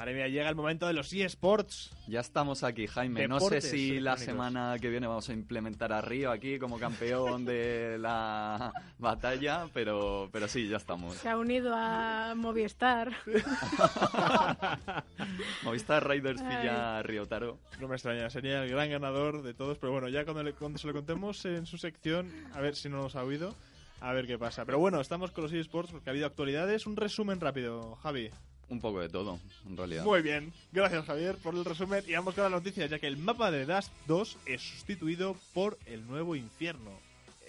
Madre mía, llega el momento de los eSports. Ya estamos aquí, Jaime. no sé Deportes si la semana que viene vamos a implementar a Río aquí como campeón de la batalla, pero, pero sí, ya estamos. Se ha unido a Movistar. Movistar Riders pilla a Ryotaro. No me extraña, sería el gran ganador de todos, pero bueno, ya cuando, le- cuando se lo contemos en su sección, a ver si no nos ha oído, a ver qué pasa. Pero bueno, estamos con los eSports porque ha habido actualidades. Un resumen rápido, Javi. Un poco de todo, en realidad. Muy bien, gracias Javier por el resumen y vamos con las noticias, ya que el mapa de Dust 2 es sustituido por el nuevo infierno.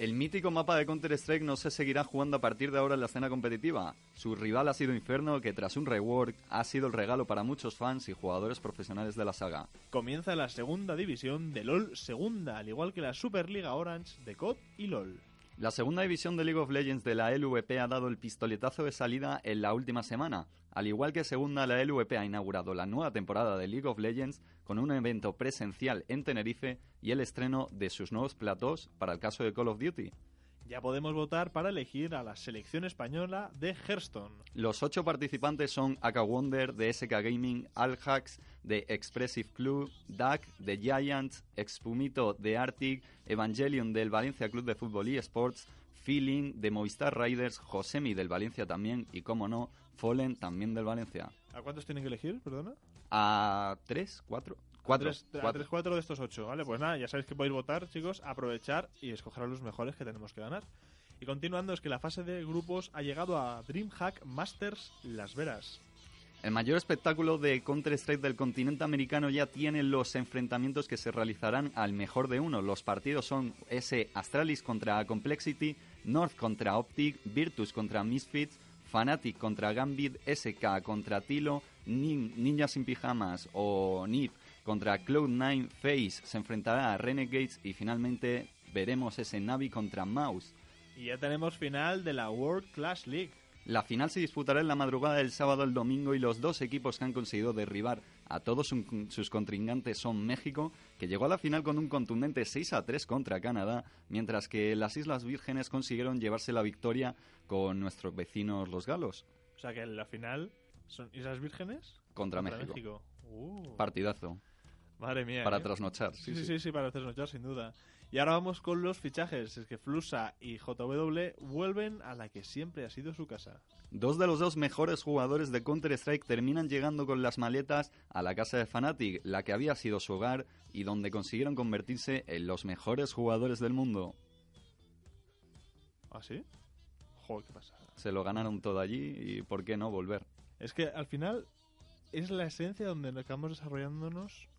El mítico mapa de Counter-Strike no se seguirá jugando a partir de ahora en la escena competitiva. Su rival ha sido Inferno, que tras un rework ha sido el regalo para muchos fans y jugadores profesionales de la saga. Comienza la segunda división de LOL segunda, al igual que la Superliga Orange de COD y LOL. La segunda división de League of Legends de la LVP ha dado el pistoletazo de salida en la última semana. Al igual que segunda, la LVP ha inaugurado la nueva temporada de League of Legends con un evento presencial en Tenerife y el estreno de sus nuevos platós para el caso de Call of Duty. Ya podemos votar para elegir a la selección española de Hearthstone. Los ocho participantes son Aka Wonder de SK Gaming, Alhax de Expressive Club, DAC de Giants, Expumito de Arctic, Evangelion del Valencia Club de Fútbol y Sports, Feeling de Movistar Riders, Josemi del Valencia también y, como no, Fallen también del Valencia. ¿A cuántos tienen que elegir, perdona? ¿A tres? ¿Cuatro? Cuatro. Tres, a cuatro. tres, cuatro de estos ocho, ¿vale? Pues nada, ya sabéis que podéis votar, chicos, aprovechar y escoger a los mejores que tenemos que ganar. Y continuando, es que la fase de grupos ha llegado a DreamHack Masters Las Vegas. El mayor espectáculo de Counter-Strike del continente americano ya tiene los enfrentamientos que se realizarán al mejor de uno. Los partidos son ese Astralis contra Complexity, North contra Optic, Virtus contra Misfits, Fnatic contra Gambit, SK contra Tilo, Nin- Ninja sin Pijamas o NIP contra Cloud9, Face se enfrentará a Renegades y finalmente veremos ese Navi contra Mouse. Y ya tenemos final de la World Class League. La final se disputará en la madrugada del sábado al domingo y los dos equipos que han conseguido derribar a todos su- sus contrincantes son México, que llegó a la final con un contundente 6 a 3 contra Canadá, mientras que las Islas Vírgenes consiguieron llevarse la victoria con nuestros vecinos los galos O sea que en la final son Islas Vírgenes contra, México. Uh, Partidazo. Madre mía. Para ¿eh? trasnochar. Sí, sí, sí, sí, para trasnochar, sin duda. Y ahora vamos con los fichajes. Es que Flusa y JW vuelven a la que siempre ha sido su casa. Dos de los dos mejores jugadores de Counter-Strike terminan llegando con las maletas a la casa de Fnatic, la que había sido su hogar y donde consiguieron convertirse en los mejores jugadores del mundo. ¿Ah, sí? Joder, qué pasa. Se lo ganaron todo allí y ¿por qué no volver? Es que al final es la esencia donde acabamos desarrollándonos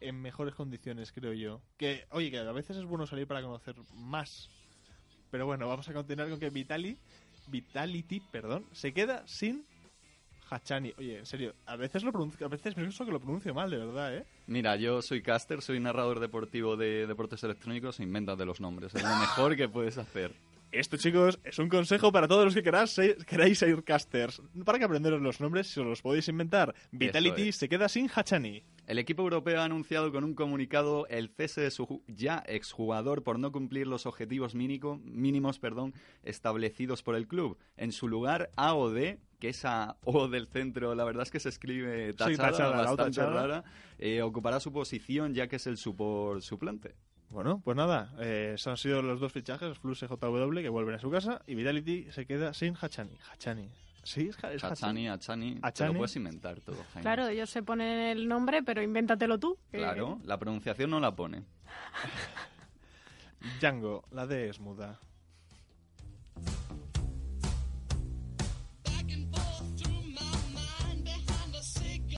en mejores condiciones, creo yo. Que, oye, que a veces es bueno salir para conocer más. Pero bueno, vamos a continuar con que Vitali, Vitality, perdón, se queda sin Hachani. Oye, en serio, a veces lo pronuncio, a veces pienso que lo pronuncio mal, de verdad, ¿eh? Mira, yo soy caster, soy narrador deportivo de deportes electrónicos e inventas de los nombres. Es lo mejor que puedes hacer. Esto, chicos, es un consejo para todos los que queráis ser, queráis ser casters. Para que aprenderos los nombres, si os los podéis inventar. Vitality es. se queda sin Hachani. El equipo europeo ha anunciado con un comunicado el cese de su ya exjugador por no cumplir los objetivos mínico- mínimos perdón, establecidos por el club. En su lugar, AOD, que esa O del centro, la verdad es que se escribe tachada, bastante rara, eh, ocupará su posición ya que es el support suplente. Bueno, pues nada, eh, esos han sido los dos fichajes, Flux y JW, que vuelven a su casa, y Vitality se queda sin Hachani. Hachani. Sí, es, es Hachani, Achani, te Achani. lo puedes inventar todo, Jaime. Claro, ellos se ponen el nombre, pero invéntatelo tú. que- Claro, la pronunciación no la pone. Django, la D es muda.